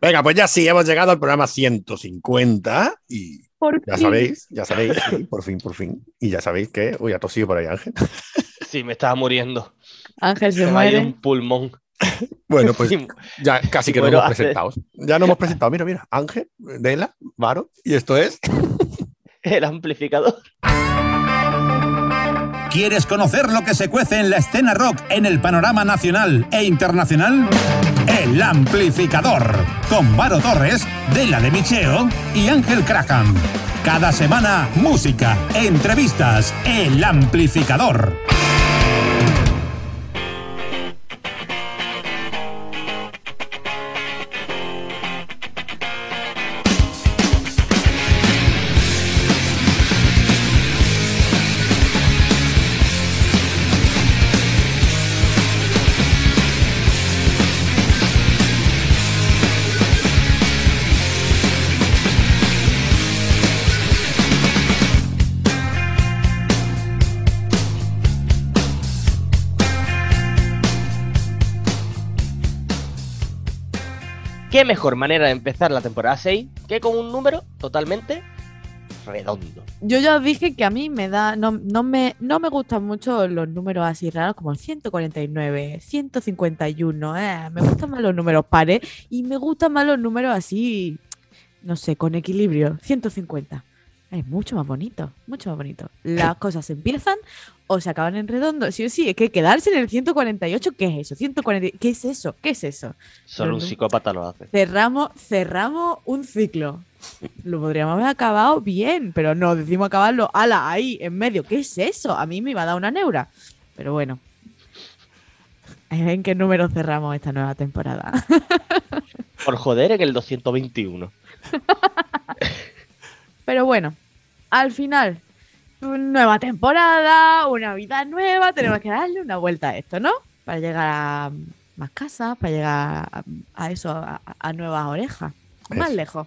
Venga, pues ya sí, hemos llegado al programa 150 y Por ya fin. sabéis, ya sabéis, sí, por fin, por fin. Y ya sabéis que, uy, ha tosido por ahí Ángel. Sí, me estaba muriendo. Ángel se Se muere. un pulmón. Bueno, pues ya casi que nos hemos presentado. Ya nos hemos presentado. Mira, mira, Ángel, Dela, Varo, y esto es. el amplificador. ¿Quieres conocer lo que se cuece en la escena rock en el panorama nacional e internacional? El Amplificador, con Varo Torres, Dela de Micheo y Ángel Craham. Cada semana, música, entrevistas, El Amplificador. ¿Qué mejor manera de empezar la temporada 6 que con un número totalmente redondo? Yo ya os dije que a mí me da, no, no, me, no me gustan mucho los números así raros como el 149, 151. eh, Me gustan más los números pares y me gustan más los números así, no sé, con equilibrio. 150. Es mucho más bonito, mucho más bonito. Las cosas empiezan o se acaban en redondo. Sí o sí, es que quedarse en el 148, ¿qué es eso? 140, ¿qué es eso? ¿Qué es eso? Solo un psicópata lo hace. Cerramos, cerramos un ciclo. Lo podríamos haber acabado bien, pero no, decimos acabarlo, ala, ahí, en medio. ¿Qué es eso? A mí me iba a dar una neura. Pero bueno. ¿En qué número cerramos esta nueva temporada? Por joder en el 221. Pero bueno, al final, nueva temporada, una vida nueva, tenemos que darle una vuelta a esto, ¿no? Para llegar a más casas, para llegar a, a eso, a, a nuevas orejas, más Eso. lejos.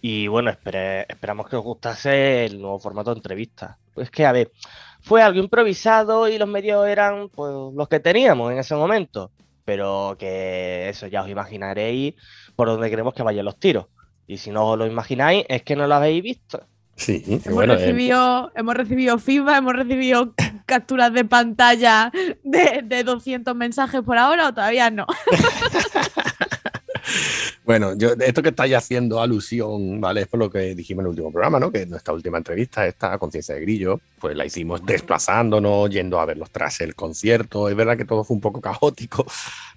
Y bueno, espere- esperamos que os gustase el nuevo formato de entrevista. Pues que, a ver, fue algo improvisado y los medios eran pues, los que teníamos en ese momento. Pero que eso ya os imaginaréis por donde queremos que vayan los tiros. Y si no os lo imagináis, es que no lo habéis visto. Sí, Hemos, bueno, eh, recibido, hemos recibido feedback, hemos recibido capturas de pantalla de, de 200 mensajes por ahora o todavía no. Bueno, yo, esto que estáis haciendo alusión, ¿vale? Es por lo que dijimos en el último programa, ¿no? Que nuestra última entrevista, esta Conciencia de Grillo, pues la hicimos desplazándonos, yendo a verlos tras el concierto. Es verdad que todo fue un poco caótico,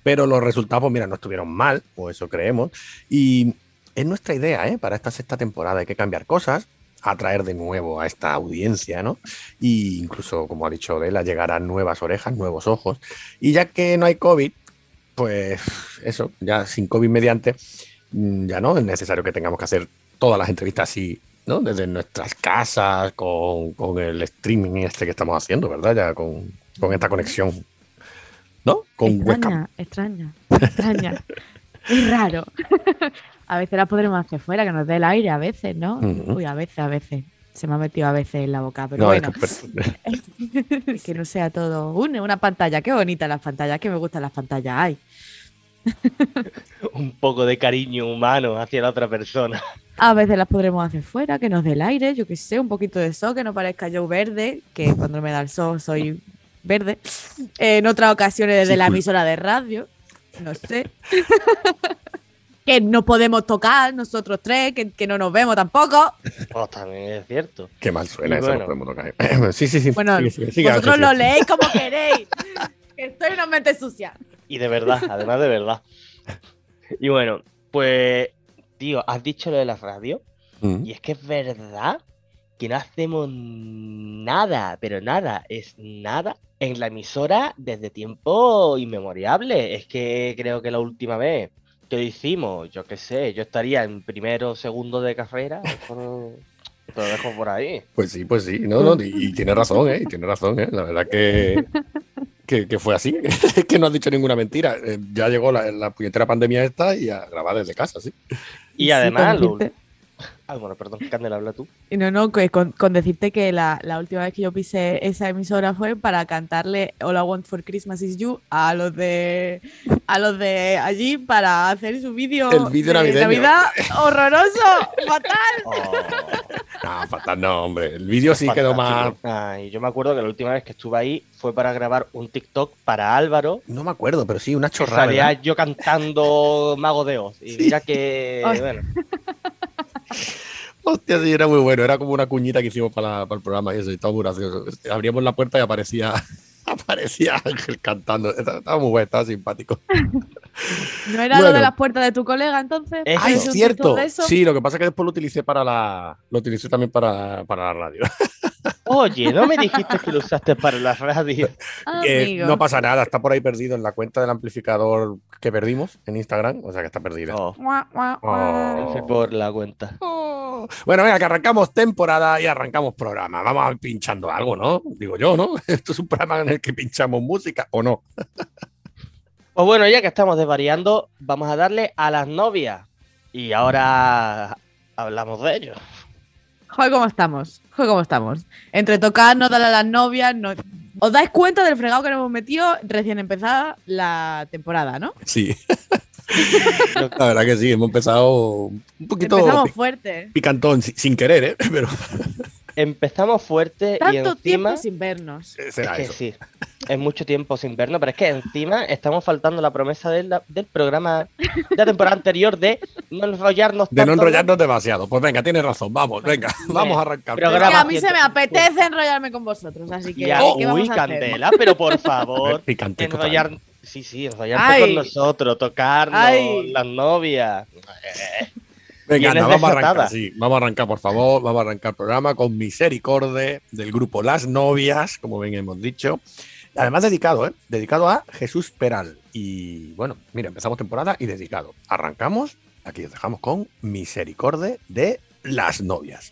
pero los resultados, pues mira, no estuvieron mal, o eso creemos. Y es nuestra idea, ¿eh? Para esta sexta temporada hay que cambiar cosas, atraer de nuevo a esta audiencia, ¿no? Y incluso, como ha dicho Adela, llegar a nuevas orejas, nuevos ojos. Y ya que no hay COVID, pues eso, ya sin COVID mediante, mm, ya no es necesario que tengamos que hacer todas las entrevistas así, ¿no? Desde nuestras casas, con, con el streaming este que estamos haciendo, ¿verdad? Ya con, con esta conexión, ¿no? Con webcam. extraña, extraña, extraña. Es raro. a veces la podremos hacer fuera, que nos dé el aire, a veces, ¿no? Uy, a veces, a veces. Se me ha metido a veces en la boca, pero No, es bueno, que- que no sea todo una, una pantalla. Qué bonita las pantallas, que me gustan las pantallas. Ay, Un poco de cariño humano hacia la otra persona. A veces las podremos hacer fuera, que nos dé el aire, yo que sé, un poquito de sol, que no parezca yo verde, que cuando me da el sol soy verde. En otras ocasiones desde Sí, la emisora de radio, no sé. que no podemos tocar nosotros tres, que, que no nos vemos tampoco. Pues también es cierto. Qué mal suena Y eso, bueno. no podemos tocar. sí, sí, sí. Bueno, sigue, sigue, sigue, Vosotros lo sí. leéis como queréis. que estoy una mente sucia. Y de verdad, además de verdad. Y bueno, pues, tío, has dicho lo de la radio. Mm. Y es que es verdad que no hacemos nada, pero nada, es nada en la emisora desde tiempo inmemoriable. Es que creo que la última vez lo hicimos, yo qué sé, yo estaría en primero o segundo de carrera. Te lo dejo por ahí. Pues sí, pues sí, no, no, y, y tiene razón, ¿eh? Y tiene razón, ¿eh? La verdad que, que, que fue así, es que no has dicho ninguna mentira. Eh, ya llegó la, la puñetera pandemia esta y a grabar desde casa, sí. Y además, lo, Ah, bueno, perdón, Candela, habla tú. Y no, no, que con, con decirte que la, la última vez que yo pisé esa emisora fue para cantarle All I Want for Christmas is You a los de a los de allí para hacer su vídeo El vídeo de navideño. Navidad horroroso, fatal. Oh, No, fatal, no, hombre. El vídeo sí quedó fantástico. Ay, yo me acuerdo que la última vez que estuve ahí fue para grabar un TikTok para Álvaro. No me acuerdo, pero sí, una chorrada. salía ¿verdad? yo cantando Mago de Oz. Y mira que. Bueno, Hostia, sí, era muy bueno. Era como una cuñita que hicimos para, para el programa y eso, y estaba muy gracioso. Abríamos la puerta y aparecía, aparecía Ángel cantando. Estaba, muy bueno, estaba simpático. ¿No era lo de las puertas de tu colega entonces? Eso. ¡Ay, ¿Has es cierto! Sí, lo que pasa es que después lo utilicé para la. Lo utilicé también para, para la radio. Oye, ¿no me dijiste que lo usaste para la radio? Amigo. no pasa nada, está por ahí perdido en la cuenta del amplificador que perdimos en Instagram. O sea que está perdida. Oh. Oh. por la cuenta. Oh. Bueno, venga, que arrancamos temporada y arrancamos programa. Vamos a ir pinchando algo, ¿no? Digo yo, ¿no? Esto es un programa en el que pinchamos música o no. Pues bueno, ya que estamos desvariando, vamos a darle a las novias. Y ahora hablamos de ello. Joder, ¿cómo estamos? Joder, ¿cómo estamos? Entre tocarnos, darle a las novias, no... ¿Os dais cuenta del fregado que nos hemos metido recién empezada la temporada, no? Sí. La verdad que sí, hemos empezado un poquito Empezamos fuerte. picantón, sin querer, ¿eh? Pero Empezamos fuerte y encima. tiempo sin vernos. Es será que eso. sí, es mucho tiempo sin vernos, pero es que encima estamos faltando la promesa del, del programa de la temporada anterior de no enrollarnos De no enrollarnos demasiado. Pues venga, tienes razón, vamos, venga, vamos a arrancar. Pero Es que a mí se me apetece enrollarme con vosotros, así que Ya, ¿qué vamos uy, a hacer? Candela, pero por favor, enrollar, sí, sí, enrollarte Ay. con nosotros, tocarnos, Ay. las novias. Venga, anda, vamos a arrancar, sí. Vamos a arrancar, por favor. Vamos a arrancar el programa con Misericorde del grupo Las Novias, como bien hemos dicho. Además, dedicado, ¿eh? Dedicado a Jesús Peral. Y bueno, mira, empezamos temporada y dedicado. Arrancamos, aquí os dejamos con Misericorde de Las Novias.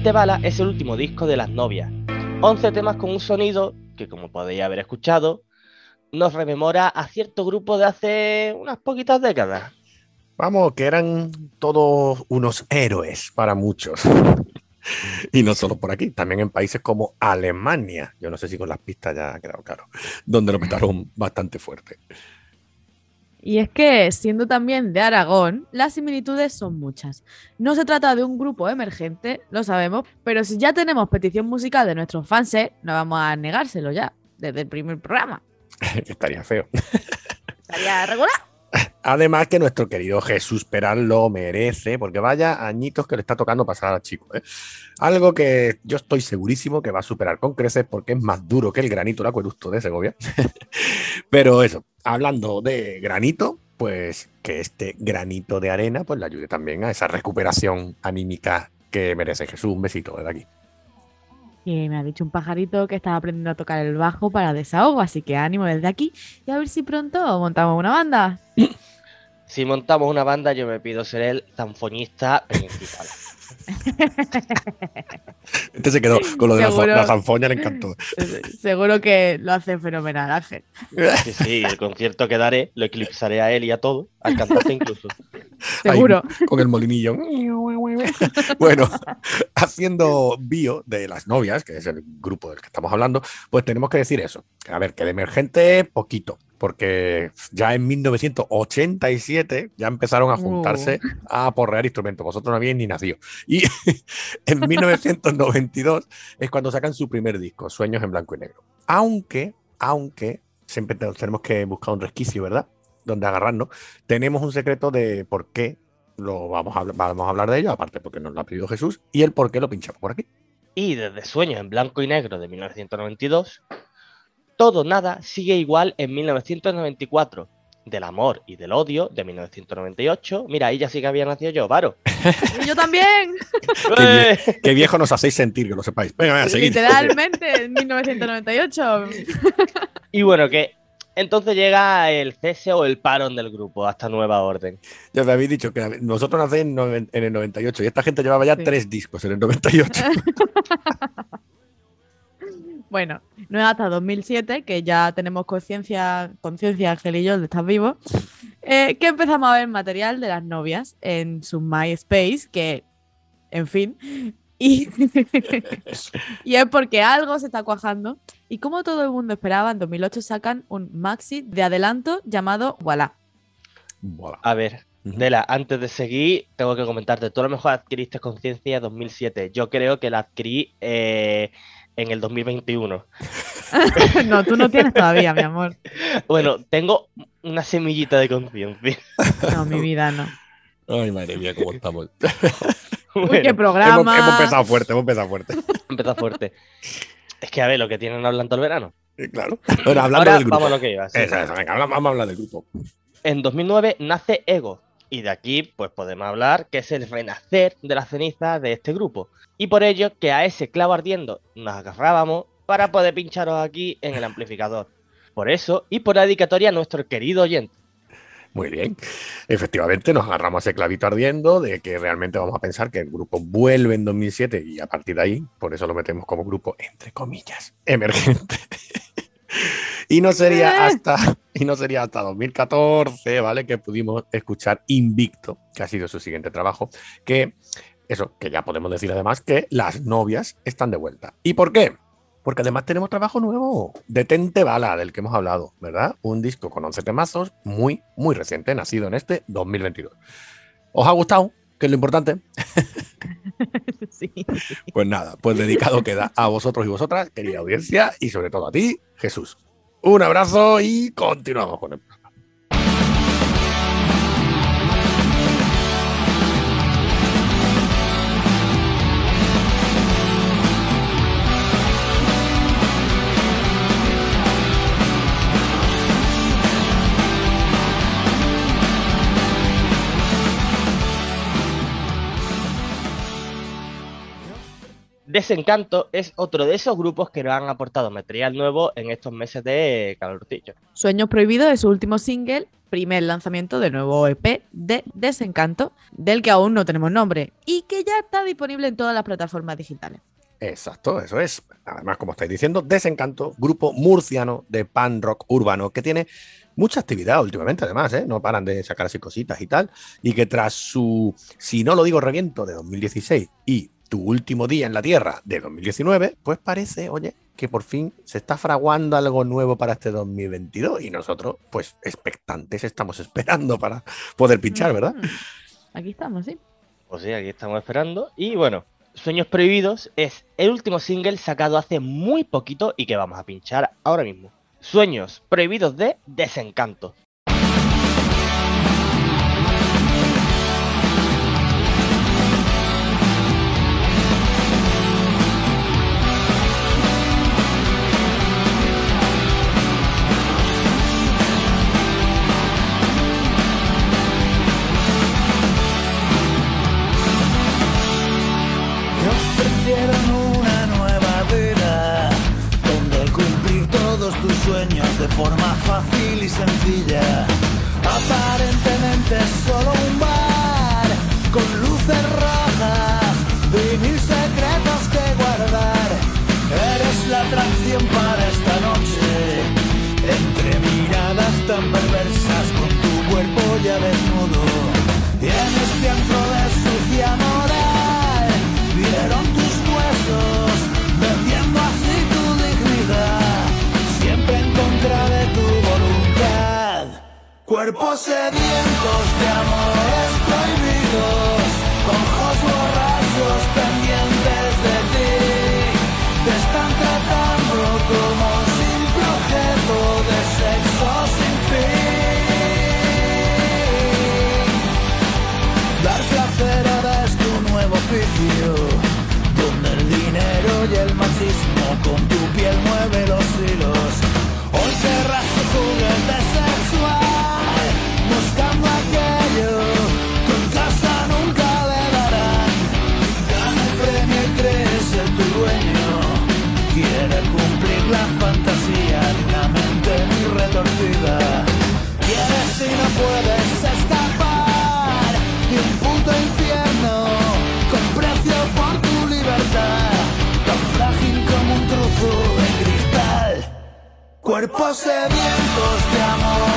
20 balas es el último disco de Las Novias. 11 temas con un sonido que, como podéis haber escuchado, nos rememora a cierto grupo de hace unas poquitas décadas. Vamos, que eran todos unos héroes para muchos. y no solo por aquí, también en países como Alemania. Yo no sé si con las pistas ya ha quedado claro, donde lo petaron bastante fuerte. Y es que, siendo también de Aragón, las similitudes son muchas. No se trata de un grupo emergente, lo sabemos, pero si ya tenemos petición musical de nuestros fans, eh, no vamos a negárselo ya, desde el primer programa. Estaría feo. Estaría regular. Además que nuestro querido Jesús Peral lo merece, porque vaya añitos que le está tocando pasar al chico. ¿eh? Algo que yo estoy segurísimo que va a superar con creces porque es más duro que el granito el acueducto de Segovia. Pero eso, hablando de granito, pues que este granito de arena pues le ayude también a esa recuperación anímica que merece Jesús. Un besito desde aquí. Y me ha dicho un pajarito que estaba aprendiendo a tocar el bajo para desahogo, así que ánimo desde aquí y a ver si pronto montamos una banda. Si montamos una banda, yo me pido ser el zanfoñista principal. Este se quedó con lo de la, Seguro. la zanfoña, le encantó. Seguro que lo hace fenomenal, Ángel. Sí, sí, el concierto que daré lo eclipsaré a él y a todo, al cantante incluso. Seguro. Ahí, con el molinillo. bueno, haciendo bio de las novias, que es el grupo del que estamos hablando, pues tenemos que decir eso. A ver, que de emergente, poquito. Porque ya en 1987 ya empezaron a juntarse a porrear instrumentos. Vosotros no habíais ni nacido. Y en 1992 es cuando sacan su primer disco, Sueños en Blanco y Negro. Aunque, aunque, siempre te- tenemos que buscar un resquicio, ¿verdad? Donde agarrarnos. Tenemos un secreto de por qué lo vamos a, hablar- vamos a hablar de ello, aparte porque nos lo ha pedido Jesús, y el por qué lo pinchamos por aquí. Y desde Sueños en Blanco y Negro de 1992, Todo Nada sigue igual en 1994. Del amor y del odio de 1998. Mira, ahí ya sí que había nacido yo, Varo. Y yo también, Qué, vie- qué viejo nos hacéis sentir, que lo sepáis. Venga, venga, seguid. literalmente, en 1998. Y bueno, que entonces llega el cese o el parón del grupo hasta nueva orden. Ya os habéis dicho que nosotros nacéis en, el 98 y esta gente llevaba ya Sí. tres discos en el 98. Bueno, no es hasta 2007, que ya tenemos conciencia, conciencia Ángel y yo, de estar vivos, eh, que empezamos a ver material de las novias en su MySpace, que, en fin, y, y es porque algo se está cuajando. Y como todo el mundo esperaba, en 2008 sacan un maxi de adelanto llamado Voilà. Voilà. A ver. Dela, antes de seguir, tengo que comentarte. Tú a lo mejor adquiriste conciencia en 2007. Yo creo que la adquirí eh, en el 2021. no, tú no tienes todavía, mi amor. Bueno, tengo una semillita de conciencia. No, mi vida no. Ay, madre mía, cómo estamos. Uy, Bueno, qué programa. Hemos, hemos empezado fuerte, hemos empezado fuerte. empezó fuerte. Es que a ver, lo que tienen hablando el verano. Claro. Bueno, hablando Ahora del grupo. vamos a lo que iba. sí. Eso, eso, venga, habla- vamos a hablar del grupo. En 2009 nace Ego. Y de aquí, pues podemos hablar que es el renacer de las cenizas de este grupo. Y por ello, que a ese clavo ardiendo nos agarrábamos para poder pincharos aquí en el amplificador. Por eso, y por la dedicatoria a nuestro querido oyente. Muy bien. Efectivamente, nos agarramos ese clavito ardiendo de que realmente vamos a pensar que el grupo vuelve en 2007 y a partir de ahí, por eso lo metemos como grupo, entre comillas, emergente. y no sería Eh. hasta y no sería hasta 2014, ¿vale? Que pudimos escuchar Invicto, que ha sido su siguiente trabajo, que eso, que ya podemos decir además que las novias están de vuelta. ¿Y por qué? Porque además tenemos trabajo nuevo, Detente Bala, del que hemos hablado, ¿verdad? Un disco con 11 temazos, muy, muy reciente, nacido en este 2022. ¿Os ha gustado? Que es lo importante. Sí. Pues nada, pues dedicado queda a vosotros y vosotras, querida audiencia, y sobre todo a ti, Jesús. Un abrazo y continuamos con el Desencanto es otro de esos grupos que nos han aportado material nuevo en estos meses de calorcillo. Sueños Prohibidos es su último single, primer lanzamiento del nuevo EP de Desencanto, del que aún no tenemos nombre y que ya está disponible en todas las plataformas digitales. Exacto, eso es. Además, como estáis diciendo, Desencanto, grupo murciano de pan rock urbano que tiene mucha actividad últimamente, además, ¿eh? no paran de sacar así cositas y tal. Y que tras su, si no lo digo, reviento de 2016 y tu último día en la Tierra de 2019, pues parece, oye, que por fin se está fraguando algo nuevo para este 2022 y nosotros, pues, expectantes estamos esperando para poder pinchar, ¿verdad? Aquí estamos, sí. Pues sí, aquí estamos esperando. Y bueno, Sueños Prohibidos es el último single sacado hace muy poquito y que vamos a pinchar ahora mismo. Sueños Prohibidos de Desencanto. Sencilla. Aparentemente solo un Cuerpos sedientos de amores Cuerpos sedientos de amores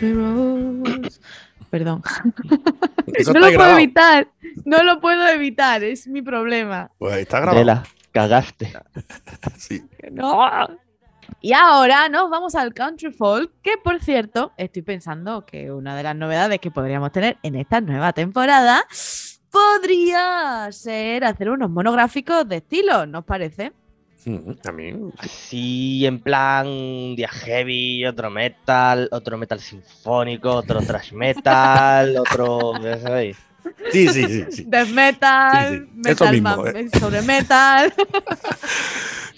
Country roads. Perdón. Eso no lo puedo evitar. No lo puedo evitar. Es mi problema. Pues está grabado. Vela, cagaste. Sí. No. Y ahora nos vamos al country folk, que por cierto, estoy pensando que una de las novedades que podríamos tener en esta nueva temporada podría ser hacer unos monográficos de estilo, ¿nos parece? A mí. Así en plan un día heavy, otro metal, otro metal sinfónico, otro thrash metal, otro. ya sabéis. Sí, sí, sí. sí. Death metal, Sí, sí. Eso mismo, ¿eh? sobre metal.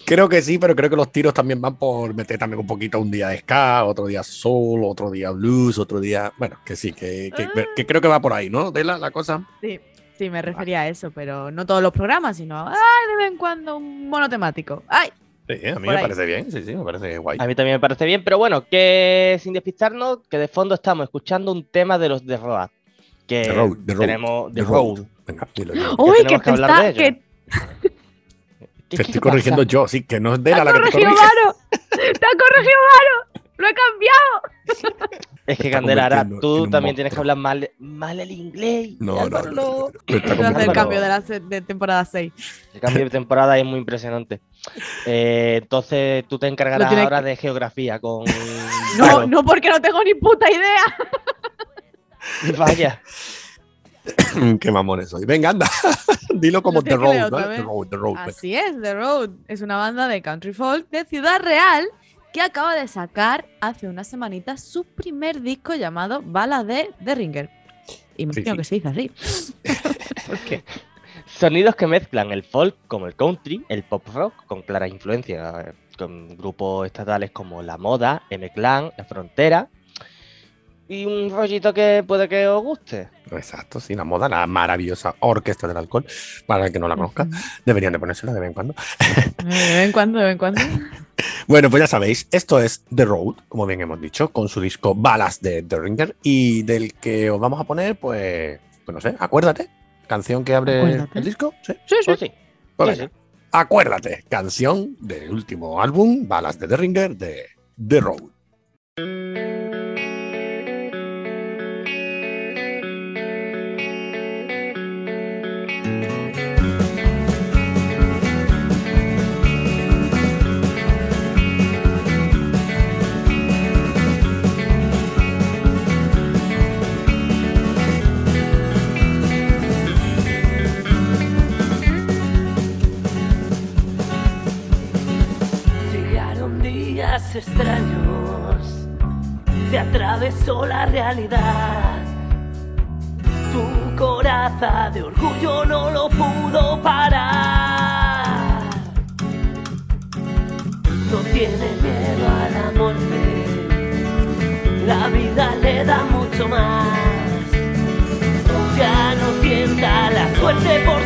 Creo que sí, pero creo que los tiros también van por meter también un poquito un día de ska, otro día soul, otro día blues, otro día. Bueno, que sí, que, que- Ah. que creo que va por ahí, ¿no? De la, la cosa. Sí, sí, me refería a eso, pero no todos los programas, sino ay, de vez en cuando un monotemático. ¡Ay! Sí, a mí me ahí. parece bien, sí, sí, me parece guay. A mí también me parece bien, pero bueno, que sin despistarnos, que de fondo estamos escuchando un tema de los The Road. Que The Road, The Road, tenemos The The Road. Venga, dilo. ¡Uy, que tenemos que te hablar está! de ello. Que ¿Qué- Te qué estoy pasa? corrigiendo yo, sí, que no es de ¡Te la, la que te corregido corrige. Varo! ¡Te ha corregido Varo! ¡Lo he cambiado! Es que está Candela, ahora convirtiendo en tú también tienes que hablar mal, mal el inglés. No, no, no, no, no, el cambio de, la de temporada 6. El cambio de temporada es muy impresionante. Eh, entonces tú te encargarás ahora que- de geografía con. No, no porque no tengo ni puta idea. Vaya. Qué mamones soy. Venga, anda. Dilo como The Road, ¿vale? The. Road, The Road. venga. Así es, The Road. Es una banda de country folk de Ciudad Real que acaba de sacar hace unas semanitas su primer disco llamado Balas de The Ringer. Imagino sí. que se dice así. ¿Por qué? Sonidos que mezclan el folk como el country, el pop rock, con clara influencia eh, con grupos estatales como La Moda, M-Clan, La Frontera. Y un rollito que puede que os guste. Exacto, sí, la moda, la maravillosa orquesta del alcohol. Para el que no la conozca, deberían de ponérsela de vez en cuando. De vez en cuando, de vez en cuando. Bueno, pues ya sabéis, esto es The Road, como bien hemos dicho, con su disco Balas de The Ringer y del que os vamos a poner, pues, pues no sé, acuérdate, canción que abre Acuérdate. el disco. Sí, Sí, sí. Pues sí. pues sí, venga. Acuérdate, canción del último álbum, Balas de The Ringer, de The Road. De orgullo no lo pudo parar. No tiene miedo a la muerte, la vida le da mucho más. Ya no tienta la suerte por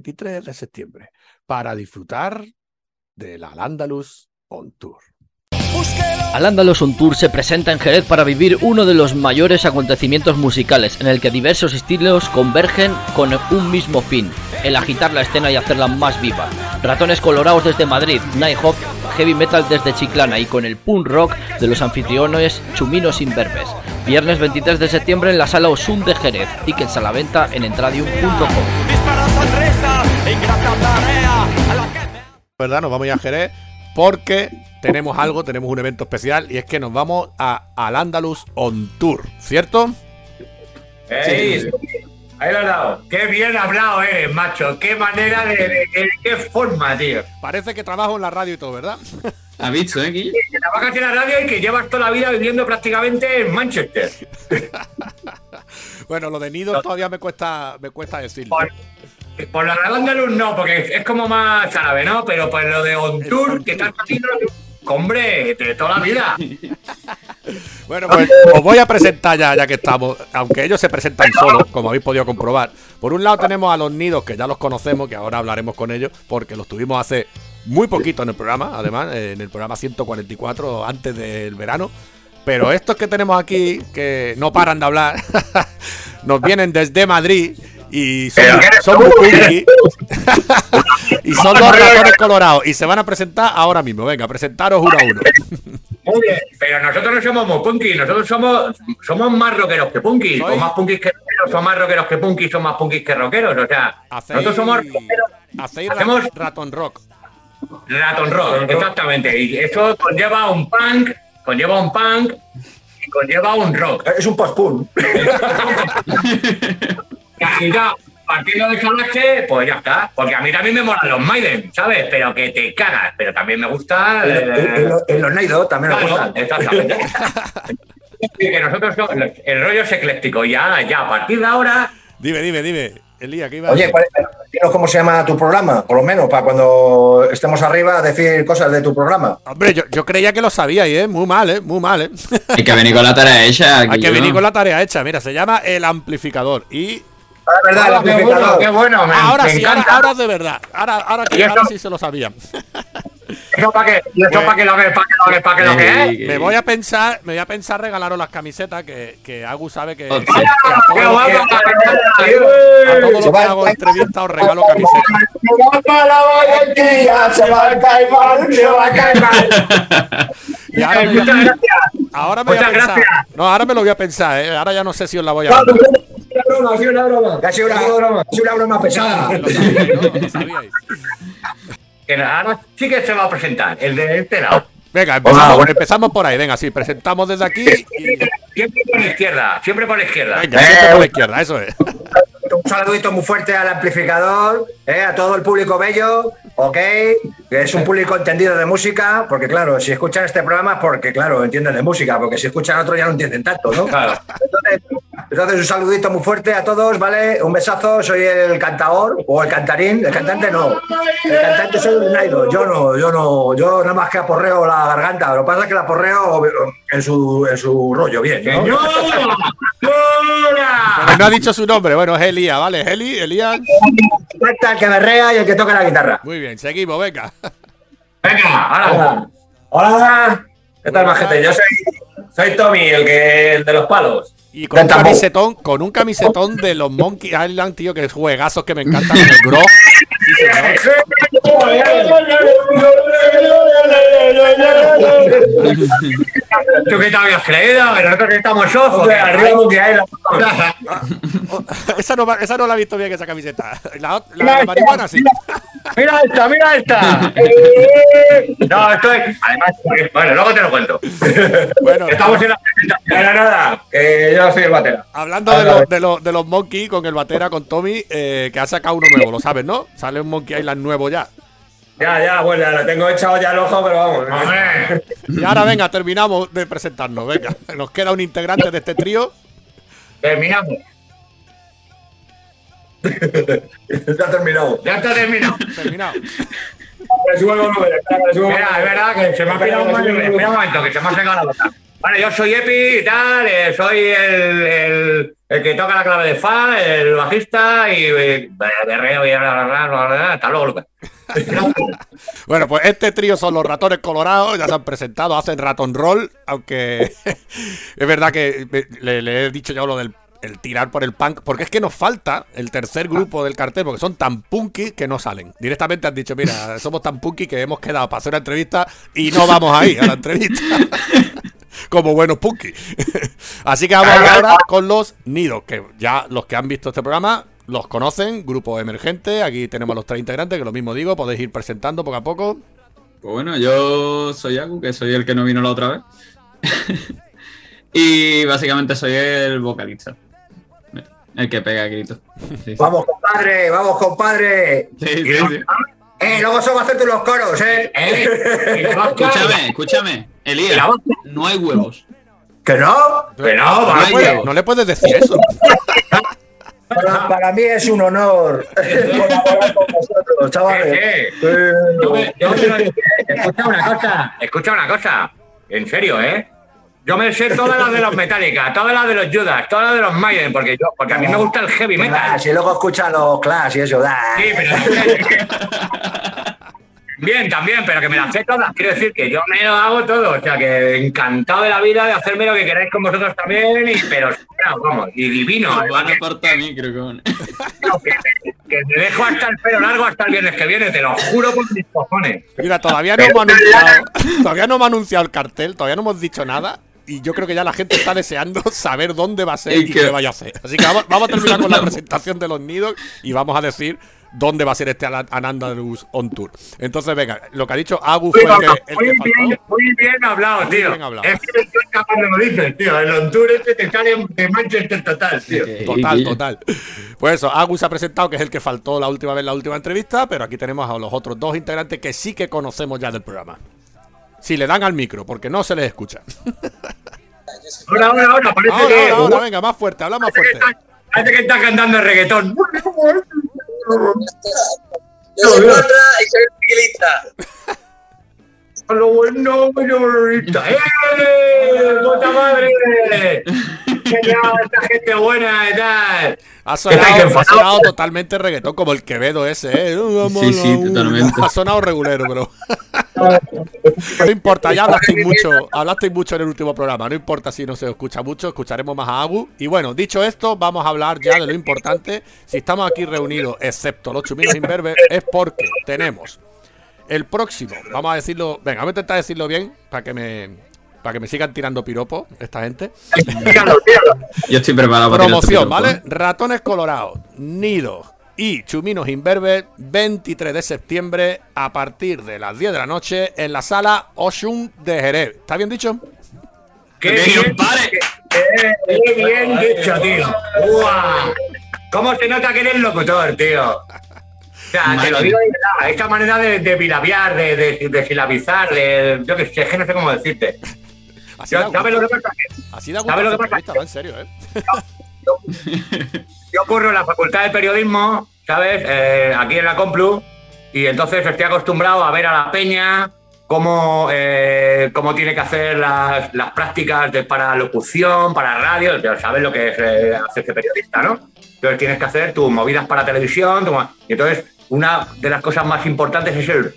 23 de septiembre, para disfrutar de la Al-Ándalus On Tour. Al Andalus On Tour se presenta en Jerez para vivir uno de los mayores acontecimientos musicales, en el que diversos estilos convergen con un mismo fin, el agitar la escena y hacerla más viva. Ratones colorados desde Madrid, Night Hop, Heavy Metal desde Chiclana y con el punk rock de los anfitriones Chuminos Inverbes. Viernes 23 de septiembre en la sala Osun de Jerez. Tickets a la venta en entradium.com. ¿Verdad? Nos vamos a Jerez porque tenemos algo, tenemos un evento especial y es que nos vamos a Al-Ándalus On Tour, ¿cierto? ¡Ey! Ahí lo has dado. Qué bien hablado eres, macho. Qué manera de, de- de- qué forma, tío. Parece que trabajo en la radio y todo, ¿verdad? ¿Has visto, eh, Guille? Que trabajas en la radio y que llevas toda la vida viviendo prácticamente en Manchester. Bueno, lo de nidos todavía me cuesta, me cuesta decirlo. Por, por la de Andaluz no, porque es, como más árabe, ¿no? Pero por lo de On Tour, que estás haciendo, hombre, de toda la vida. Bueno, pues os voy a presentar ya, ya que estamos, aunque ellos se presentan solos, como habéis podido comprobar. Por un lado tenemos a los nidos, que ya los conocemos, que ahora hablaremos con ellos, porque los tuvimos hace muy poquito en el programa, además, en el programa 144, antes del verano. Pero estos que tenemos aquí, que no paran de hablar, nos vienen desde Madrid y son, son y son los ratones colorados. Y se van a presentar ahora mismo. Venga, presentaros uno a uno. Muy bien, pero nosotros no somos muy punky, nosotros somos, somos más rockeros que punky. Soy- O más punkis que rockeros, son más rockeros que punky, son más punkis que rockeros. O sea, Hacéis, nosotros somos rockeros, hacéis hacemos- Raton Rock. Raton Rock, exactamente. Y eso conlleva un punk, conlleva un punk y conlleva un rock. Es un post-punk. Y ya, partiendo de esa base, pues ya está. Porque a mí también me molan los Maiden, ¿sabes? Pero que te cagas. Pero también me gusta. En, eh, en- en los Neido también nos Claro, gustan. exactamente. Que nosotros somos- el rollo es ecléctico ya, ya a partir de ahora Dime, dime, dime. Elías, ¿qué iba a Oye, cómo se llama tu programa, por lo menos, para cuando estemos arriba decir cosas de tu programa. Hombre, yo, yo creía que lo sabíais, ¿eh? Muy mal, ¿eh? Muy mal, ¿eh? Hay que venir con la tarea hecha. Hay que venir con la tarea hecha. Mira, se llama El Amplificador. Y verdad, el qué bueno, amplificador. qué bueno, me, ahora me sí, ahora, encanta. ahora de verdad. Ahora, ahora, que- ahora sí se lo sabían. Eso para que, y eso Pues- para que lo que, para que lo que, para que lo que es. Eh, Me voy a pensar, me voy a pensar regalaros las camisetas que, que Agus sabe que, a ¡Qué todos, guapo! a todos los Se que va- hago entrevistas os regalo camisetas. Se va la Valentía, se va el caimán, se va el caimán. Y ahora, me voy a- Muchas gracias. ahora me voy a Muchas pensar. gracias. No, ahora me lo voy a pensar, ¿eh? Ahora ya no sé si os la voy a broma, ha sido una broma. Ha sido una broma, ha sido una broma pesada. Ahora sí que se va a presentar, el de este lado. Venga, empezamos, Hola, bueno. empezamos por ahí. Venga, sí, presentamos desde aquí. Y, Siempre por la izquierda, siempre por la izquierda. venga, siempre por la izquierda, eso es. Un saludito muy fuerte al amplificador, eh, a todo el público bello, ok, que es un público entendido de música, porque claro, si escuchan este programa es porque, claro, entienden de música, porque si escuchan otro ya no entienden tanto, ¿no? Claro. Entonces, entonces, un saludito muy fuerte a todos, ¿vale? Un besazo, soy el cantador, o el cantarín, el cantante no. El cantante soy el Naido, yo no, yo no, yo nada más que aporreo la garganta, lo que pasa es que la aporreo en su, en su rollo, bien, ¿no? ¡Señora! Pero ¡Señora! no ha dicho su nombre. Bueno, es Elías, ¿vale? Eli, Elías. El que berrea y el que toca la guitarra. Muy bien, seguimos, venga. Venga, ahora. Hola, ¿qué tal, más gente? Yo soy, soy Tommy, el que el de los palos. Y con un camisetón, con un camisetón de los Monkey Island, tío, que es juegazos que me encantan en el. Sí. ¿Tú qué te habías creído? Que nosotros estamos Monkey Island. esa, no, esa no la he visto bien, esa camiseta. La, la, la marihuana sí. Mira esta, mira esta. No, estoy. Además, bueno, luego te lo cuento. Bueno, Estamos en la presentación. Nada. Que yo soy el batera. hablando de, los- de, los- de los Monkey con el batera, con Tommy, eh, que ha sacado uno nuevo, lo sabes, ¿no? Sale un Monkey Island nuevo ya. Ya, ya, bueno, ya lo tengo echado ya al ojo, pero vamos. Hombre. Y ahora venga, terminamos de presentarnos. Venga, nos queda un integrante de este trío. Terminamos. Ya ha terminado. Ya está terminado. Terminado. El el es verdad que se me ha pirado un momento. Espera un momento, que se me ha secado la boca. Vale, yo soy Epi y tal, eh, soy el, el, el que toca la clave de Fa, el bajista y. y berreo y. Hasta luego, Lucas. Bueno, pues este trío son los ratones colorados, ya se han presentado, hacen ratón roll, aunque es verdad que me- le, le he dicho yo lo del el tirar por el punk, porque es que nos falta el tercer grupo del cartel, porque son tan punky que no salen. Directamente han dicho, mira, somos tan punky que hemos quedado para hacer una entrevista y no vamos ahí a la entrevista. Como buenos punky. Así que vamos ahora con los nidos, que ya los que han visto este programa los conocen, grupo emergente. Aquí tenemos a los tres integrantes, que lo mismo digo, podéis ir presentando poco a poco. Pues bueno, yo soy Aku, que soy el que no vino la otra vez. y básicamente soy el vocalista. El que pega gritos. Sí, sí. Vamos, compadre, vamos, compadre. Sí, sí, sí. Eh, luego solo hacerte los coros, eh. ¿Eh? ¿Y la vasca? Escúchame, escúchame. No hay huevos. ¿Que no? Que no, no, vale, le puedes, huevo. no le puedes decir eso. Para, para mí es un honor colaborar con vosotros, chavales. Eh, Yo me- yo me escucha una cosa, escucha una cosa. En serio, ¿eh? Yo me sé todas las de los Metallica, todas las de los Judas, todas las de los Maiden, porque yo, porque a mí me gusta el heavy metal. Y luego escucha los Clash y eso. da. Sí, pero Bien, también, pero que me las sé todas. Quiero decir que yo me lo hago todo. O sea, que encantado de la vida de hacerme lo que queráis con vosotros también. Y, pero, vamos, y divino. Me además van a apartar a mí, creo que que, que, que te dejo hasta el pelo largo hasta el viernes que viene, te lo juro por mis cojones. Mira, todavía no hemos anunciado, todavía no hemos anunciado el cartel, todavía no hemos dicho nada. Y yo creo que ya la gente está deseando saber dónde va a ser ¿Y y qué? qué vaya a hacer. Así que vamos, vamos a terminar con la presentación de los nidos y vamos a decir dónde va a ser este Ana- Anandalus on tour. Entonces, venga, lo que ha dicho Agu fue el que, el Muy que bien, faltó. muy bien hablado, Muy tío. bien hablado. Es que me encanta cuando lo dices, tío. El on tour este te sale de Manchester total, tío. Total, total. Pues eso, Agu se ha presentado, que es el que faltó la última vez en la última entrevista, pero aquí tenemos a los otros dos integrantes que sí que conocemos ya del programa. Si le dan al micro, porque no se les escucha. Ahora, ahora, ahora, parece Ahora, que. ahora, ahora, venga, más fuerte, habla más fuerte. Parece que está cantando el reggaetón. Yo soy contra y soy tranquilista. A lo bueno. ¡Eh! ¡Puta madre! Esta gente buena y tal. Ha estáis sonado, ha enfadados? sonado totalmente reggaetón, como el Quevedo ese, ¿eh? Sí, sí, totalmente. Ha sonado regulero, pero. no importa, ya hablasteis mucho, hablasteis mucho en el último programa. No importa si no se escucha mucho, escucharemos más a Agu. Y bueno, dicho esto, vamos a hablar ya de lo importante. Si estamos aquí reunidos, excepto los chuminos imberbes, es porque tenemos el próximo, vamos a decirlo, venga, vamos a intentar decirlo bien para que me. Para que me sigan tirando piropo esta gente. Yo estoy preparado para este Promoción, piropo, ¿vale? ¿eh? Ratones Colorados, Nidos y Chuminos Imberbes, 23 de septiembre a partir de las 10 de la noche en la sala Oshun de Jerez. ¿Está bien dicho? ¡Qué bien, os pare. qué- qué bien dicho, tío! ¡Guau! ¿Cómo se nota que eres locutor, tío? O sea, te lo digo de verdad, esta manera de, de bilabiar, de, de, de silabizar, de. Yo que sé, es que no sé cómo decirte. Así da Yo- ¿Sabes lo que pasa? así da ¿sabes lo que pasa? va, en serio, ¿eh? Yo ocurro en la Facultad de Periodismo, ¿sabes? Eh, aquí en la Complu, y entonces estoy acostumbrado a ver a la peña cómo, eh, cómo tiene que hacer las, las prácticas de, para locución, para radio, ya sabes lo que es eh, hacerse periodista, ¿no? Entonces tienes que hacer tus movidas para televisión, tu- y entonces una de las cosas más importantes es el.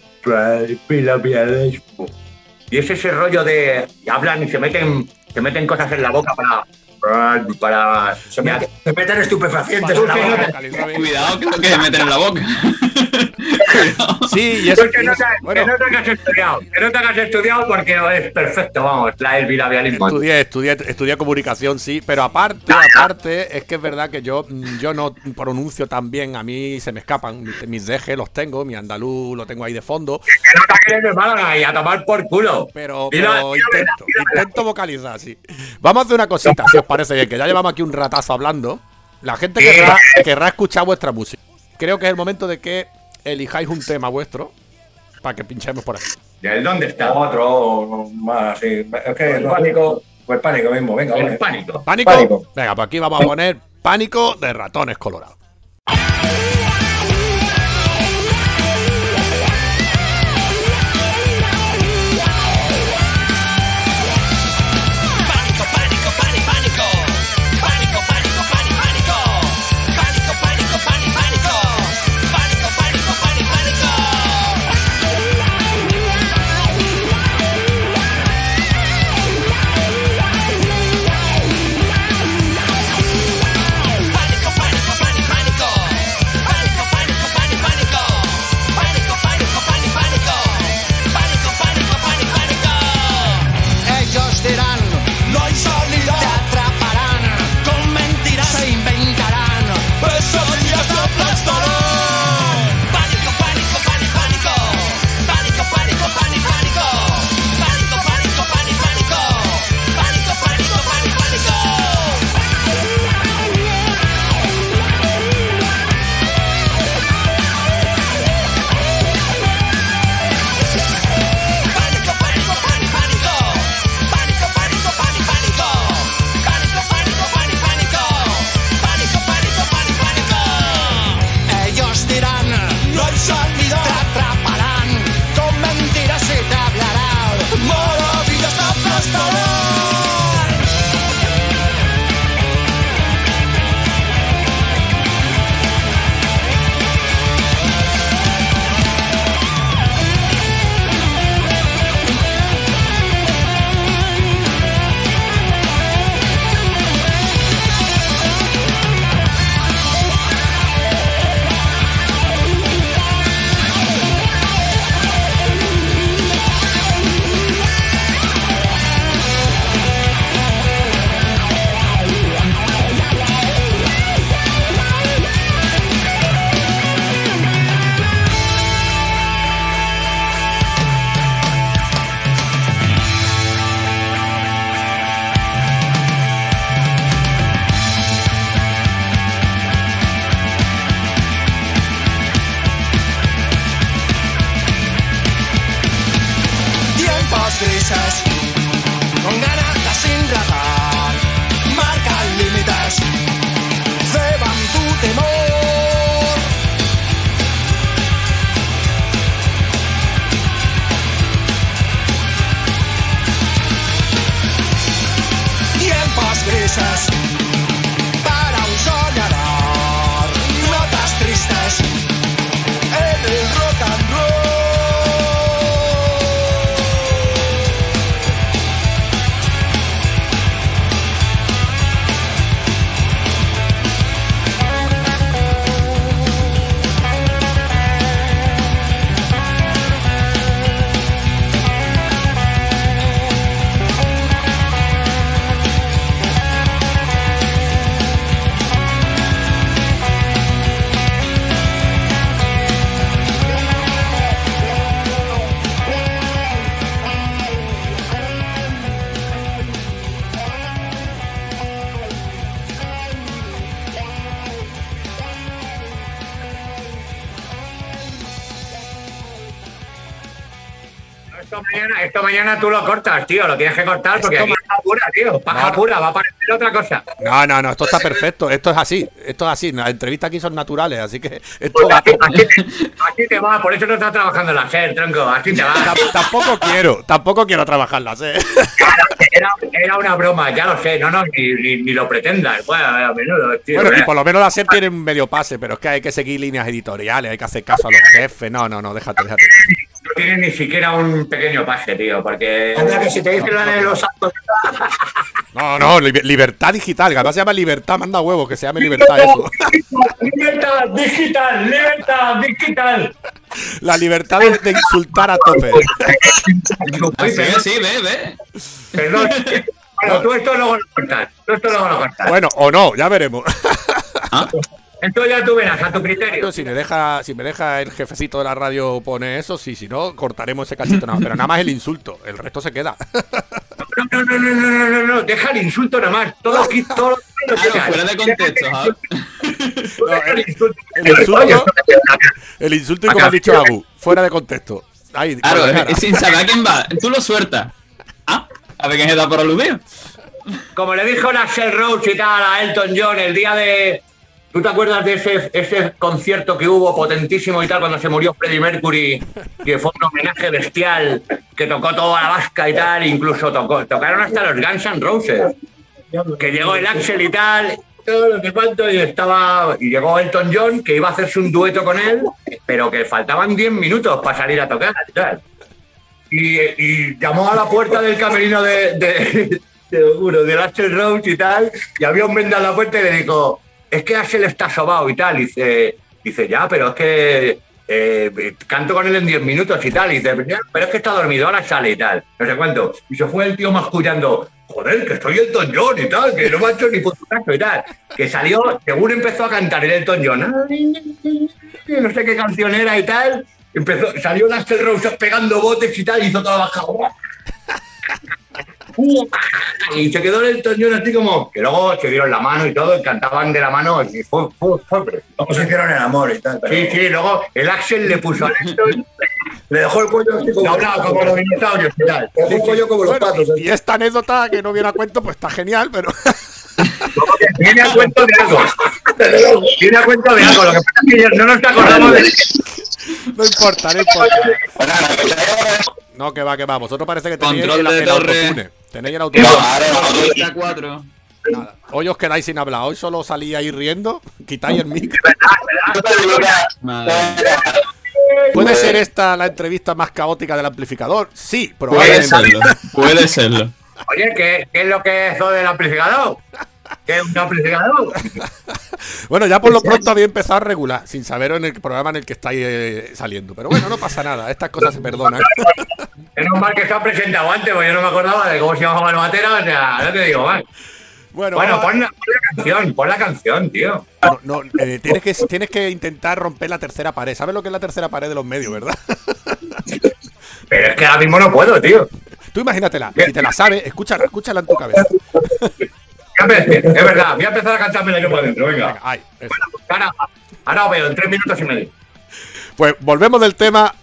Y es ese rollo de hablan y se meten, se meten cosas en la boca para, para. Se, se meten estupefacientes en la no boca. Cuidado que se meten en la boca. Sí, y eso. Que no te, que no te has estudiado, que no te has estudiado porque es perfecto, vamos, la, el bilabialismo. Estudié, estudié, estudié comunicación, sí, pero aparte, aparte, es que es verdad que yo, mm, yo no pronuncio tan bien, a mí se me escapan, mis, dejes los tengo, mi andaluz lo tengo ahí de fondo, Que no te quieres de Málaga y a tomar por culo. pero, pero intento, intento vocalizar, sí. Vamos a hacer una cosita, si os parece bien, que ya llevamos aquí un ratazo hablando. La gente querrá, querrá escuchar vuestra música. Creo que es el momento de que elijáis un tema vuestro para que pinchemos por aquí. ¿El dónde está? Otro más, sí. Es que El pánico. Pues pánico mismo, venga. El. ¿Pánico? Pánico. Venga, pues aquí vamos a poner Pánico de ratones colorados. Mañana, tú lo cortas, tío. Lo tienes que cortar porque Esto aquí es paja pura, tío. Paja No. pura, va a parecer otra cosa. No, no, no, esto está perfecto. Esto es así. Esto es así. Las entrevistas aquí son naturales, así que esto Pues va. así, así te, así te va, por eso no estás trabajando la SER, tronco. Así te va. Tam- Tampoco quiero, tampoco quiero trabajarlas, eh. Era, era una broma, ya lo sé. No, no, ni, ni, ni lo pretendas. Bueno, a menudo, tío. Bueno, y por lo menos la SER tiene un medio pase, pero es que hay que seguir líneas editoriales, hay que hacer caso a los jefes. No, no, no, déjate, déjate. No tienes ni siquiera un pequeño pase, tío, porque. Anda, que si te dicen la de los santos. No, no, li- libertad digital, que además se llama libertad, manda huevos, que se llame libertad eso. Libertad digital, libertad digital. La libertad de, de insultar a tope. Ah, sí, sí, ve, ve. Perdón. Bueno, tú esto luego lo cortas. Tú esto luego lo cortas. Bueno, o no, ya veremos. Esto ya tú verás, a tu criterio. Si me deja, si me deja el jefecito de la radio poner eso, sí, si no, cortaremos ese cachito. nada más, pero nada más el insulto, el resto se queda. No, no, no, no, no, no, no, no, deja el insulto nada más. Todo aquí, todo lo no, fuera de contexto. El insulto, el insulto y como ha dicho Agu, fuera de contexto. Ahí, Claro, sin saber a quién va. Tú lo sueltas. Ah, a ver quién se da por aludido. Como le dijo Axel Rose y tal a Elton John el día de. ¿Tú te acuerdas de ese, ese concierto que hubo potentísimo y tal cuando se murió Freddie Mercury? Que fue un homenaje bestial, que tocó toda la vasca y tal, incluso tocó, tocaron hasta los Guns N' Roses. Que llegó el Axel y tal, todo lo que cuánto, y estaba. Y llegó Elton John, que iba a hacerse un dueto con él, pero que faltaban 10 minutos para salir a tocar y tal. Y, llamó a la puerta del camerino de, de, juro, del Axel Rose y tal, y había un venda en la puerta y le dijo, es que Axel está sobado y tal. Dice, dice ya, pero es que eh, canto con él en 10 minutos y tal. Y dice, "Ya, pero es que está dormido, ahora sale y tal. No sé cuánto. Y se fue el tío mascullando, joder, que estoy Elton John y tal, que no me ha hecho ni puto caso y tal. Que salió, según empezó a cantar el Elton John, no sé qué canción era y tal. Empezó, salió el Axel Rose pegando botes y tal, y hizo toda la baja. Y se quedó el John así como que luego se dieron la mano y todo, y cantaban de la mano y fue, fue, fue Luego se hicieron el amor y tal. pero- Sí, sí, luego el Axel le puso Le dejó el cuello así como, los dinosaurios y tal. Le dejó el cuello como los Bueno, patos. y esta anécdota que no viene a cuento, pues está genial, pero Viene a cuento de algo. Viene a cuento de algo. Lo que pasa es que no nos acordamos de. no importa, no importa. No, que va, que va. Vosotros parece que tenéis Control el, de el. Tenéis el autotune. Está cuatro. Nada. Hoy os quedáis sin hablar. Hoy solo salí ahí riendo. Quitáis el mic. Madre. ¿Puede ser esta la entrevista más caótica del amplificador? Sí, Puede probablemente. serlo. Puede serlo. Oye, ¿qué, ¿qué es lo que es eso del amplificador? ¿Qué es un amplificador? Bueno, ya por lo pronto había empezado a regular, sin saber en el programa en el que estáis eh, saliendo. Pero bueno, no pasa nada. Estas cosas se perdonan. Menos mal que se ha presentado antes, porque yo no me acordaba de cómo se llamaba el batera. O sea, no te digo más. Bueno, Bueno, pon la, pon la canción, pon la canción, tío. No, no, eh, tienes, que, tienes que intentar romper la tercera pared. ¿Sabes lo que es la tercera pared de los medios, verdad? Pero es que ahora mismo no puedo, tío. Tú imagínatela. Si te la sabes, escúchala, escúchala en tu cabeza. Ya Es verdad, voy a empezar a cantármela yo por dentro, venga. Venga, ahí, eso. Ahora, ahora os veo, en tres minutos y medio. Pues volvemos del tema,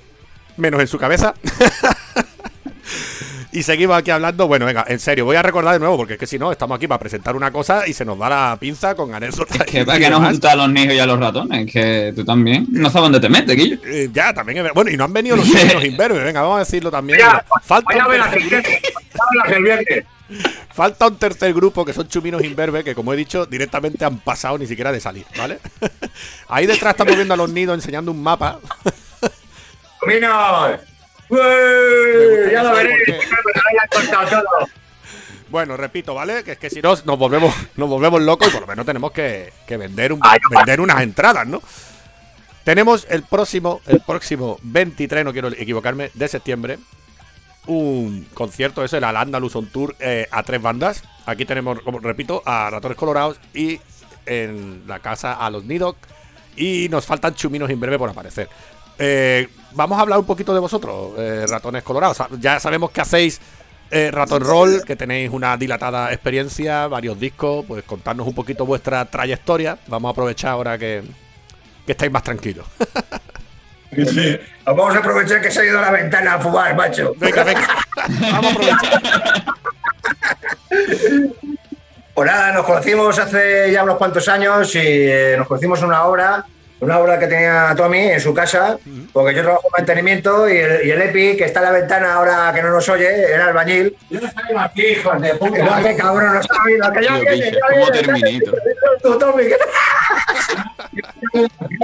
menos en su cabeza. y seguimos aquí hablando. Bueno, venga, en serio, voy a recordar de nuevo, porque es que si no, estamos aquí para presentar una cosa y se nos da la pinza con anécdotas. Es que para que no demás. juntar a los niños y a los ratones, que tú también no sabes dónde te metes, Guillo. Eh, ya, también es Bueno, y no han venido los chinos imberbes, venga, vamos a decirlo también. Mira, falta, Voy a ver la tercer, siguiente. Falta un tercer grupo que son chuminos imberbes, que como he dicho, directamente han pasado ni siquiera de salir, ¿vale? Ahí detrás estamos viendo a los nidos enseñando un mapa. ¡Minos! Me ¡Ué! gusta Ya lo veréis. Bueno, repito, ¿vale? Que es que si no nos volvemos, nos volvemos locos y por lo menos tenemos que, que vender, un, no vender unas entradas, ¿no? Tenemos el próximo, el próximo 23, no quiero equivocarme, de septiembre, un concierto, es el Al on Tour eh, a tres bandas. Aquí tenemos, como repito, a Ratones Colorados y en la casa a los Nidoc. Y nos faltan chuminos en breve por aparecer. Eh, vamos a hablar un poquito de vosotros, eh, Ratones Colorados. Ya sabemos que hacéis Ratón Roll, que tenéis una dilatada experiencia, varios discos. Pues contarnos un poquito vuestra trayectoria. Vamos a aprovechar ahora que, que estáis más tranquilos. Vamos a aprovechar que se ha ido a la ventana a fumar, macho. venga, venga. Vamos a aprovechar. Pues nada, nos conocimos hace ya unos cuantos años y eh, nos conocimos en una obra, una obra que tenía Tommy en su casa, porque yo trabajo en mantenimiento y el, y el Epi, que está en la ventana ahora que no nos oye, era albañil. Yo estoy aquí, hijos de No, puta. qué cabrón, no está viendo, que ya Tío, viene, bicho, ya ¿cómo viene, Terminator? Tú, Tommy, que,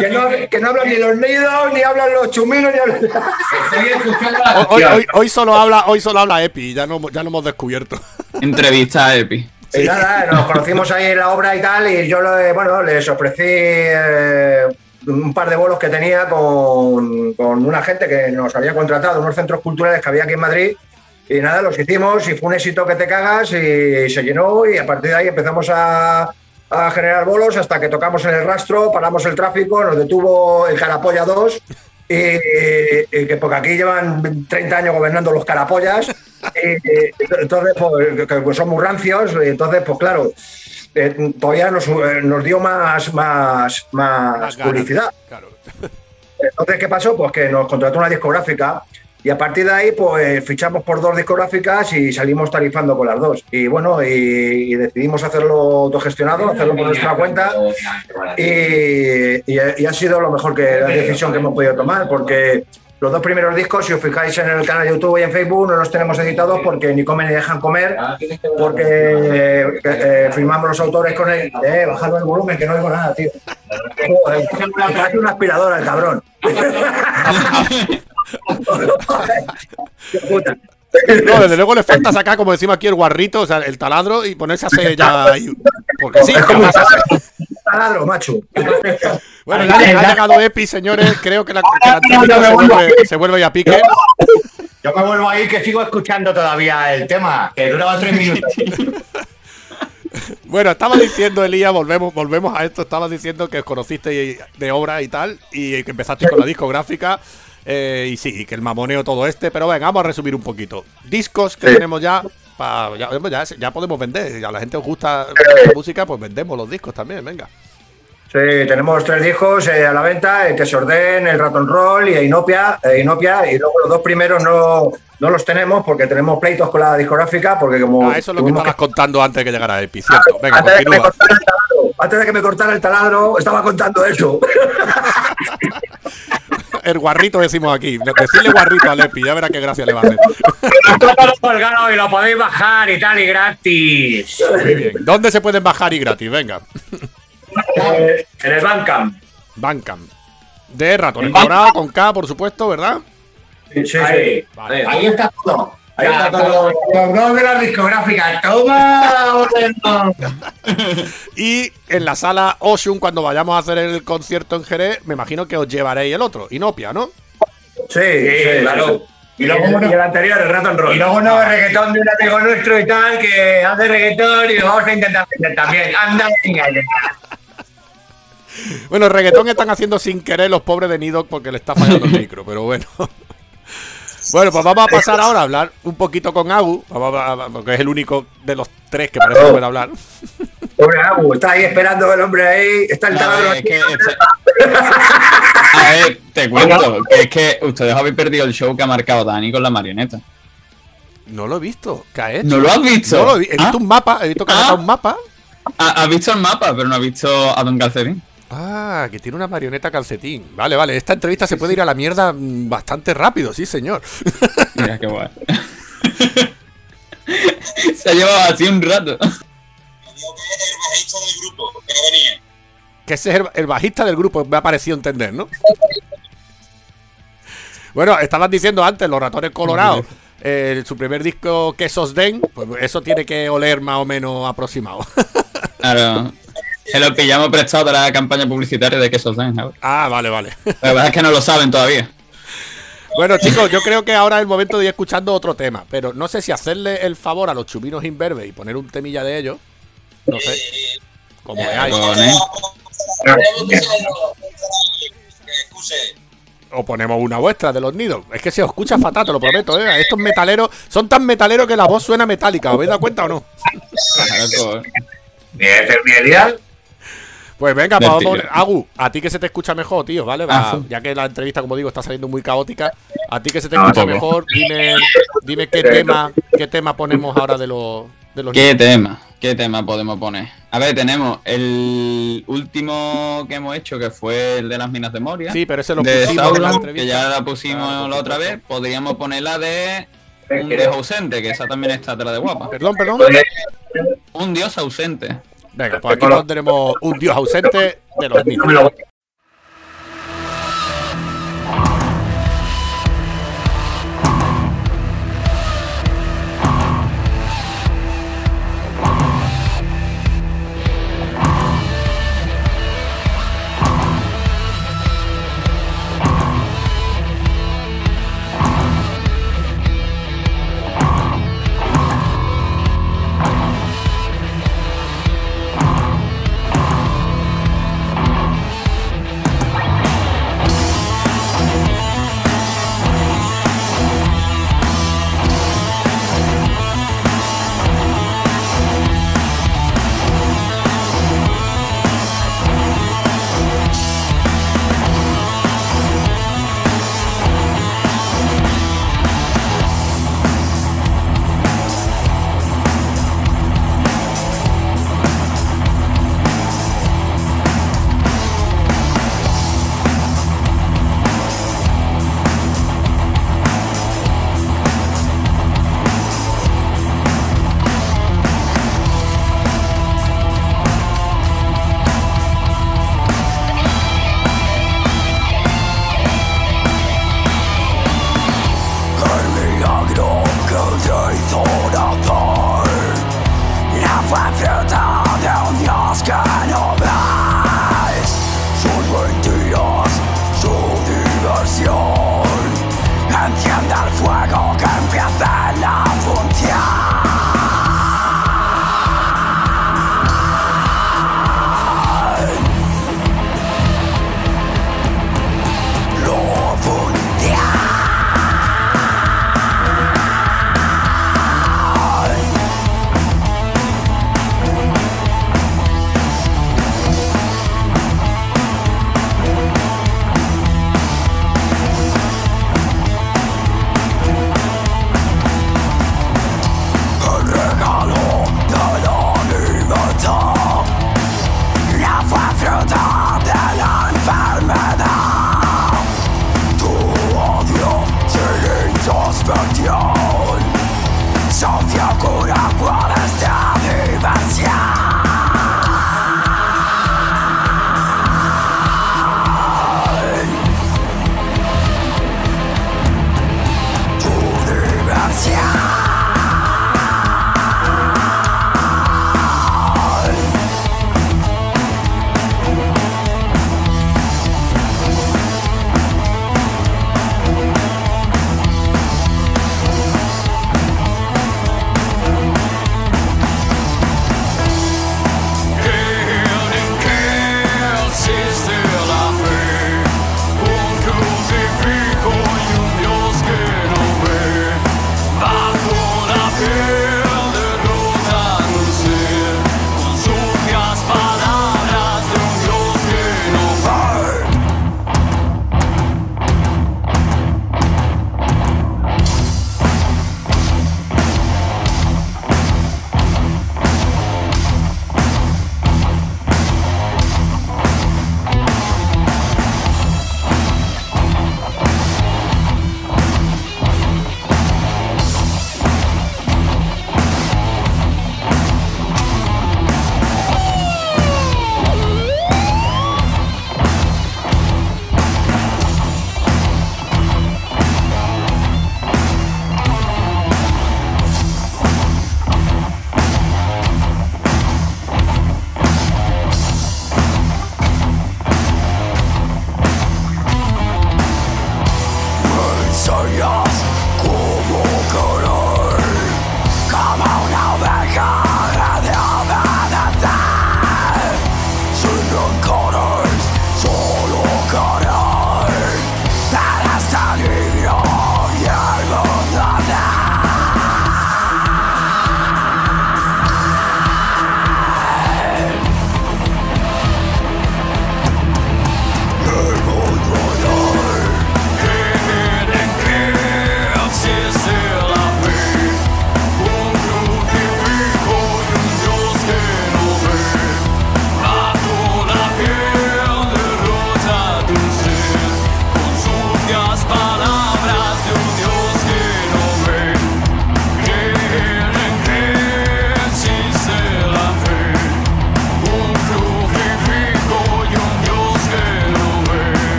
que no, que no hablan ni los nidos, ni hablan los chuminos, ni hablan... Hoy, hoy- hoy- solo habla, hoy solo habla Epi, ya no, ya lo hemos descubierto. Entrevista a Epi. Y nada, nos conocimos ahí en la obra y tal, y yo le- bueno, les ofrecí eh, un par de bolos que tenía con, con una gente que nos había contratado, unos centros culturales que había aquí en Madrid. Y nada, los hicimos y fue un éxito que te cagas y se llenó y a partir de ahí empezamos a, a generar bolos hasta que tocamos en el rastro, paramos el tráfico, nos detuvo el Carapolla 2 y, y que porque aquí llevan 30 años gobernando los carapollas y, entonces pues, son muy rancios y entonces pues claro eh, todavía nos, eh, nos dio más más, más Más ganas. publicidad Claro. entonces, ¿qué pasó? Pues que nos contrató una discográfica y a partir de ahí, pues fichamos por dos discográficas y salimos tarifando con las dos. Y bueno, y, y decidimos hacerlo autogestionado, hacerlo por nuestra cuenta y, y- y ha sido lo mejor que la decisión que hemos podido tomar porque los dos primeros discos, si os fijáis en el canal de YouTube y en Facebook, no los tenemos editados porque ni comen ni dejan comer, porque eh, eh, firmamos los autores con él. Eh, bajadlo el volumen, que no oigo nada, tío. Joder, una aspiradora el cabrón. No, desde luego le falta sacar, como decimos aquí, el guarrito, o sea, el taladro y ponerse a hacer ya. Porque sí, taladro, macho. Bueno, ya ha llegado Epi, señores. Creo que la, que la entrevista se vuelve, se vuelve ya a pique. Yo me vuelvo ahí que sigo escuchando todavía el tema, que duraba tres minutos. Bueno, estaba diciendo, Elías, volvemos, volvemos a esto. Estabas diciendo que os conocisteis de obra y tal, y que empezasteis con la discográfica. Eh, y sí, que el mamoneo todo este. Pero venga, vamos a resumir un poquito. Discos que Sí. tenemos ya. pa- ya, ya, ya podemos vender. Si a la gente os gusta la música, pues vendemos los discos también, venga. Sí, tenemos tres discos eh, a la venta, el que se ordena, el Raton Roll y Inopia, eh, Inopia, y luego los dos primeros no, no los tenemos porque tenemos pleitos con la discográfica, porque como... Ah, eso es lo que estabas contando antes de que llegara Epi, cierto. Venga, antes, de que me continúa. cortara el taladro, antes de que me cortara el taladro, estaba contando eso. El guarrito decimos aquí. Decirle guarrito al Epi, ya verá qué gracia le va a hacer. Colgado y lo podéis bajar y tal y gratis. Muy bien. ¿Dónde se pueden bajar y gratis? Venga. Eh, en el Bandcamp. Bandcamp. De ratones colorado, con K, por supuesto, ¿verdad? Sí, sí, Vale. ahí está todo. Ahí está todo. Los dos de las discográficas. ¡Toma! Y en la sala Ocean, cuando vayamos a hacer el concierto en Jerez, me imagino que os llevaréis el otro, Inopia, ¿no? Sí, Sí, sí, claro. Y, Y luego el, uno- y el anterior, el Raton Roll. Y luego un nuevo reggaetón de un amigo nuestro y tal, que hace reggaetón y lo vamos a intentar hacer también. Anda, venga, venga. Bueno, el reggaetón están haciendo sin querer los pobres de Nidoc porque le está fallando el micro, pero bueno. Bueno, pues vamos a pasar ahora a hablar un poquito con Agu, porque es el único de los tres que parece que puede hablar. Pobre Abu, está ahí esperando el hombre ahí, está el taladro es que A ver, te cuento, que es que ustedes habéis perdido el show que ha marcado Dani con la marioneta. No lo he visto. ¿Qué ha hecho? ¿No lo has visto? No lo he, vi- he visto Ah. un mapa, he visto que ha Ah. un mapa. Ha- Has visto el mapa, pero no has visto a Don Calcetín. Ah, que tiene una marioneta calcetín. Vale, vale. Esta entrevista se puede ir a la mierda mm, bastante rápido, sí, señor. Mira qué guay. Se ha llevado así un rato. Que ese es el, el bajista del grupo, me ha parecido entender, ¿no? Bueno, estabas diciendo antes, los ratones colorados, eh, su primer disco, Quesos Den, pues eso tiene que oler más o menos aproximado. Claro. Se lo pillamos prestado de la campaña publicitaria de Quesos. ¿sabes? ah, vale, vale. La verdad es que no lo saben todavía. Bueno, chicos, yo creo que ahora es el momento de ir escuchando otro tema, pero no sé si hacerle el favor a los chubinos imberbes y poner un temilla de ellos. No sé. Como veáis. Pone. O ponemos una vuestra de los nidos. Es que se os escucha fatal, te lo prometo, ¿eh? Estos metaleros son tan metaleros que la voz suena metálica. ¿Os habéis dado cuenta o no? Pues, Ni es el. Pues venga, vamos Agu, a ti que se te escucha mejor, tío, ¿vale? Va, Ah, ya que la entrevista, como digo, está saliendo muy caótica. A ti que se te Ah, escucha mejor, dime, dime qué tema, qué tema ponemos ahora de los de los ¿Qué tema? ¿Qué tema podemos poner? A ver, tenemos el último que hemos hecho, que fue el de las minas de Moria. Sí, pero ese lo de pusimos en la Sauron, entrevista. que ya la pusimos la otra vez. Podríamos poner la de un dios ausente, que esa también está atrás de guapa. Perdón, perdón. Un dios ausente. Venga, pues aquí pondremos un dios ausente de los nidos.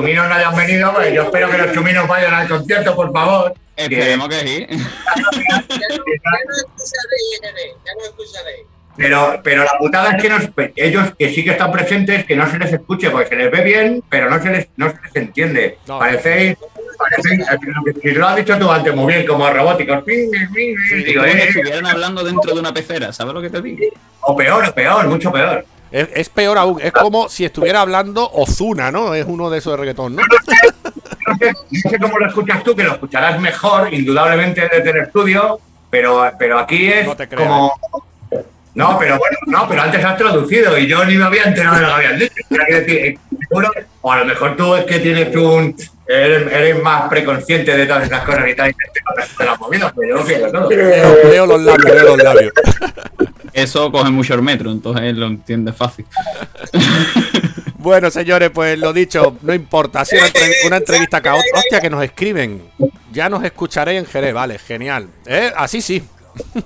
Chuminos no hayan venido, pues yo espero que los chuminos vayan al concierto, por favor. Esperemos que sí. Pero, pero la putada es que nos- ellos que sí que están presentes, que no se les escuche, porque se les ve bien, pero no se les, no se les entiende. Parecéis, parecéis, si lo has dicho tú antes muy bien, como robóticos. Sí, digo, eh, estuvieran hablando dentro de una pecera, ¿sabes lo que te digo? o peor, o peor, mucho peor. Es, es peor aún, es como si estuviera hablando Ozuna, ¿no? Es uno de esos de reggaetón, ¿no? No sé, no sé cómo lo escuchas tú, que lo escucharás mejor, indudablemente desde el estudio, pero, pero aquí es como. No, pero bueno, no, pero antes has traducido y yo ni me había enterado de lo que habían dicho. O sea, quiero decir, seguro, o a lo mejor tú es que tienes un. Eres, eres más preconsciente de todas esas cosas y tal, y te, las movidas, pero yo que no. Leo, leo los labios, leo los labios. Eso coge mucho el metro, entonces lo entiendes fácil. Bueno, señores, pues lo dicho, no importa. Ha sido una, entrev- una entrevista caótica. Hostia, que nos escriben. Ya nos escucharé en Jerez, vale, genial. ¿Eh? Así sí.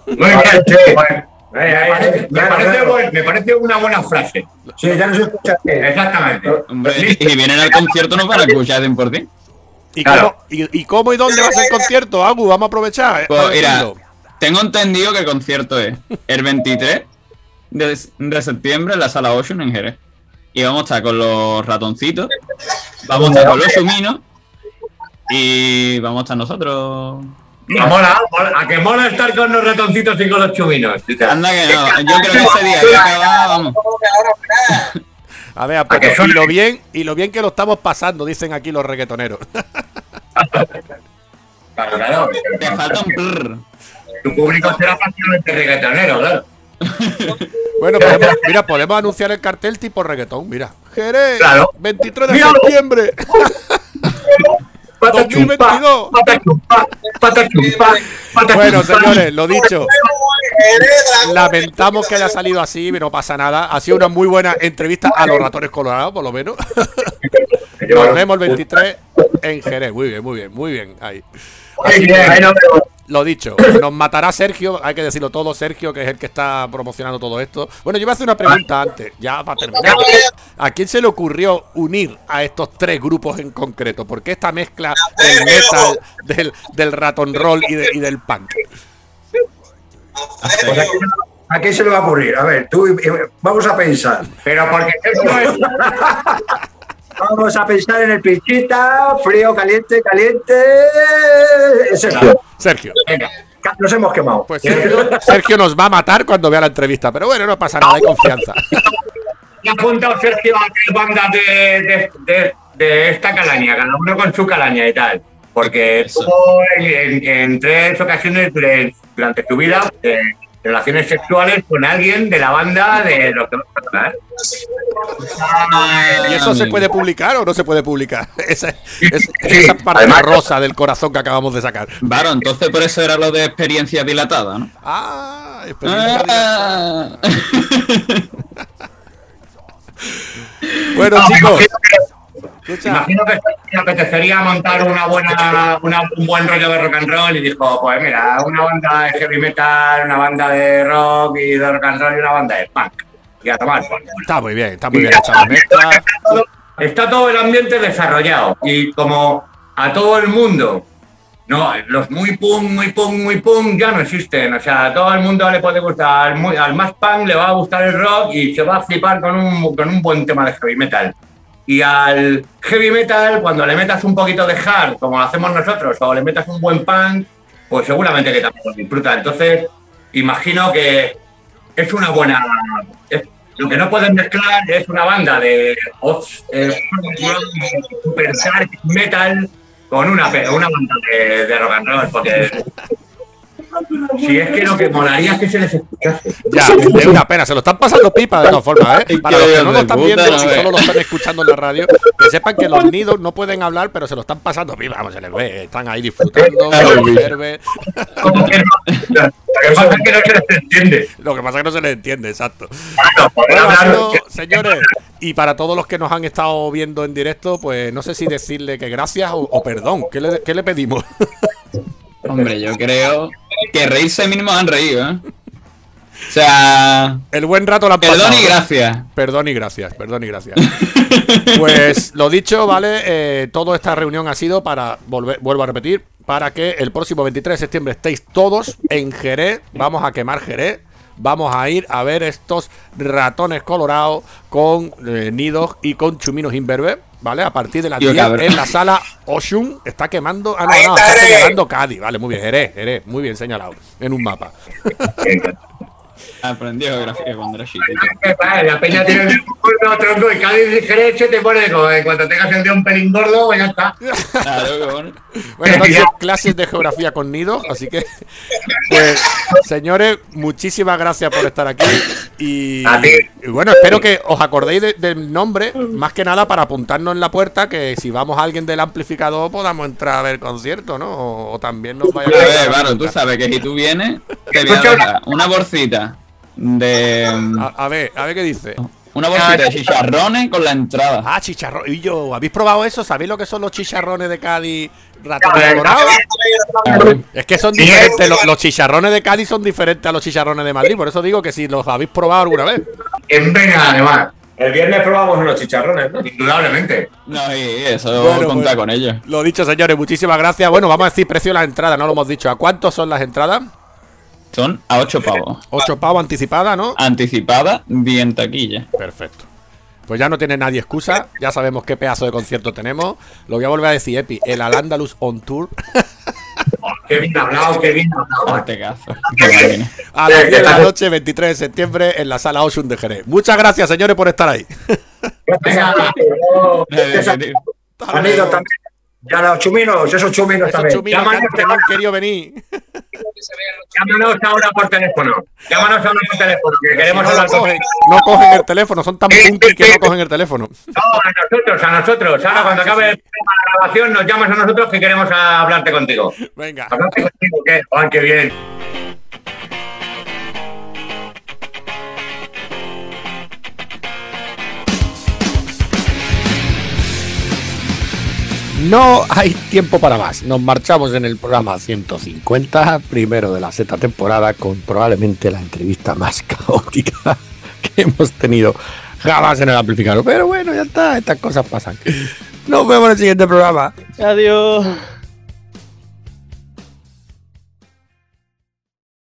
Muy bien, sí, bueno. Eh, me, parece, buen- me parece una buena frase. Sí, ya nos escucha. Exactamente. Hombre, y vienen al concierto no van a escuchar 100%. ¿Y, Claro. cómo, y, y cómo y dónde va a ser el concierto, Agu? Vamos a aprovechar. eh, Pues para mira, tengo entendido que el concierto es el 23 de, de septiembre en la sala Ocean en Jerez. Y vamos a estar con los ratoncitos, vamos a estar con los suminos y vamos a estar nosotros. A, mola, mola- a que mola estar con los ratoncitos y con los chuminos. Anda que no, yo creo que ese día acaba, vamos. A ver, ¿A y lo bien, y lo bien que lo estamos pasando, dicen aquí los reggaetoneros. Claro, claro. Te falta un prrr. Tu público será prácticamente reggaetonero, claro. Bueno, podemos- mira, podemos anunciar el cartel tipo reggaetón, mira. Jerez, Claro. 23 de Míralo. septiembre. 2022. Patachumpa, patachumpa, patachumpa. Bueno, señores, lo dicho. Lamentamos que haya salido así, no pasa nada. Ha sido una muy buena entrevista a los ratones colorados, por lo menos. Nos vemos el 23 en Jerez. Muy bien, muy bien, muy bien. Ahí. Lo dicho, nos matará Sergio, hay que decirlo todo, Sergio, que es el que está promocionando todo esto. Bueno, yo iba a hacer una pregunta antes, ya para terminar. ¿A quién se le ocurrió unir a estos tres grupos en concreto? ¿Por qué esta mezcla del metal, del, del ratón roll y, de- y del punk? Pues aquí, ¿A qué se le va a ocurrir? A ver, tú, eh, vamos a pensar. Pero porque esto es. Vamos a pensar en el pinchita, frío, caliente, caliente. Sergio. Sergio. Venga, Nos hemos quemado. Pues Sergio, Sergio nos va a matar cuando vea la entrevista, pero bueno, no pasa nada, hay confianza. ya ha apuntado Sergio a tres bandas de, de, de, de esta calaña, cada uno con su calaña y tal. Porque en, en- en tres ocasiones durante su vida eh, relaciones sexuales con alguien de la banda de los que vamos a hablar. ¿Y eso se puede publicar o no se puede publicar? Esa, es- Sí, esa parte además- rosa del corazón que acabamos de sacar. Varo, entonces por eso era lo de experiencia dilatada, ¿no? Ah, experiencia. Ah. Bueno, No, me chicos, escucha. Imagino que le apetecería montar una buena, una- un buen rollo de rock and roll y dijo, pues mira, una banda de heavy metal, una banda de rock y de rock and roll y una banda de punk. Y a tomar. Está muy bien, está muy bien hecha la mezcla. Está todo el ambiente desarrollado y como a todo el mundo, no, los muy punk, muy punk, muy punk ya no existen. O sea, a todo el mundo le puede gustar, al, muy- al más punk le va a gustar el rock y se va a flipar con un, con un buen tema de heavy metal. Y al heavy metal, cuando le metas un poquito de hard, como lo hacemos nosotros, o le metas un buen punk, pues seguramente que también lo disfruta. Entonces, imagino que es una buena. lo que no pueden mezclar es una banda de eh, super dark metal con una, una banda de, de rock and roll, porque si es que lo que molaría es que se les escuchase. Ya, es una pena, se lo están pasando pipa de todas formas, ¿eh? Para los que no lo están viendo ve. solo lo están escuchando en la radio, que sepan que los nidos no pueden hablar, pero se lo están pasando pipa, vamos, se les ve, están ahí disfrutando, se. Como que no- Lo que pasa es que no se les entiende. Lo que pasa es que no se les entiende, exacto. Bueno, sido- señores, y para todos los que nos han estado viendo en directo, pues no sé si decirle que gracias o, o perdón, ¿qué le, qué le pedimos? Hombre, yo creo que reírse mínimo han reído, ¿eh? O sea, El buen rato lo han perdón pasado, y ¿no? gracias. Perdón y gracias, perdón y gracias. Pues lo dicho, ¿vale? Eh, toda esta reunión ha sido para, volver, vuelvo a repetir, para que el próximo 23 de septiembre estéis todos en Jerez. Vamos a quemar Jerez. Vamos a ir a ver estos ratones colorados con eh, nidos y con chuminos imberbe, ¿vale? A partir de las Tío, 10 cabrón. en la sala Oshun. Está quemando. Ah, no, Ahí no, está está Jerez. señalando Cádiz. Vale, muy bien. Jerez, Jerez. Muy bien señalado. En un mapa. Aprendí geografía cuando era chiquito. ¿Qué pasa? La peña tiene el gordo, tronco y Cádiz y Jerez se te pone como en cuanto tengas el dedo un pelín gordo, pues ya está. Claro, bueno. Bueno, entonces clases de geografía con nidos, así que, pues, señores, muchísimas gracias por estar aquí. Y, A ti. y bueno, espero que os acordéis de- del nombre, más que nada para apuntarnos en la puerta, que si vamos a alguien del amplificador podamos entrar a ver concierto, ¿no? O, o también nos vaya A ver, claro, tú sabes que si tú vienes, te voy a dar una bolsita de. A, a ver, a ver qué dice. Una bolsita de chicharrones con la entrada. Ah, chicharrón. Y yo, ¿habéis probado eso? ¿Sabéis lo que son los chicharrones de Cádiz Es que son diferentes. Los, los chicharrones de Cádiz son diferentes a los chicharrones de Madrid. Por eso digo que si los habéis probado alguna vez. En Vena, además. El viernes probamos unos chicharrones, ¿no? Indudablemente. No, y eso, Bueno, contar pues, con ellos. Lo dicho, señores, muchísimas gracias. Bueno, vamos a decir precio de las entradas, no lo hemos dicho. ¿A cuántos son las entradas? Son a 8 pavos. 8 pavos anticipadas, ¿no? Anticipada, bien taquilla. Perfecto. Pues ya no tiene nadie excusa, ya sabemos qué pedazo de concierto tenemos. Lo voy a volver a decir, Epi, el Al Andalus on Tour. Qué bien hablado, qué bien hablado. A las 10 de la noche, 23 de septiembre, en la sala Ocean de Jerez. Muchas gracias, señores, por estar ahí. Ido también. Ya los chuminos, esos chuminos Esos también. chuminos que, han- que no han querido venir. Llámanos ahora por teléfono. Llámanos ahora por teléfono, que queremos No, hablar cogen, no cogen el teléfono, son tan punky que no cogen el teléfono. No, a nosotros, a nosotros. Ahora, cuando acabe el programa, la grabación, nos llamas a nosotros que queremos hablarte contigo. Venga. Hablarte contigo. ¡Ay, qué bien! No hay tiempo para más. Nos marchamos en el programa 150, primero de la sexta temporada, con probablemente la entrevista más caótica que hemos tenido jamás en el amplificador. Pero bueno, ya está, estas cosas pasan. Nos vemos en el siguiente programa. Adiós.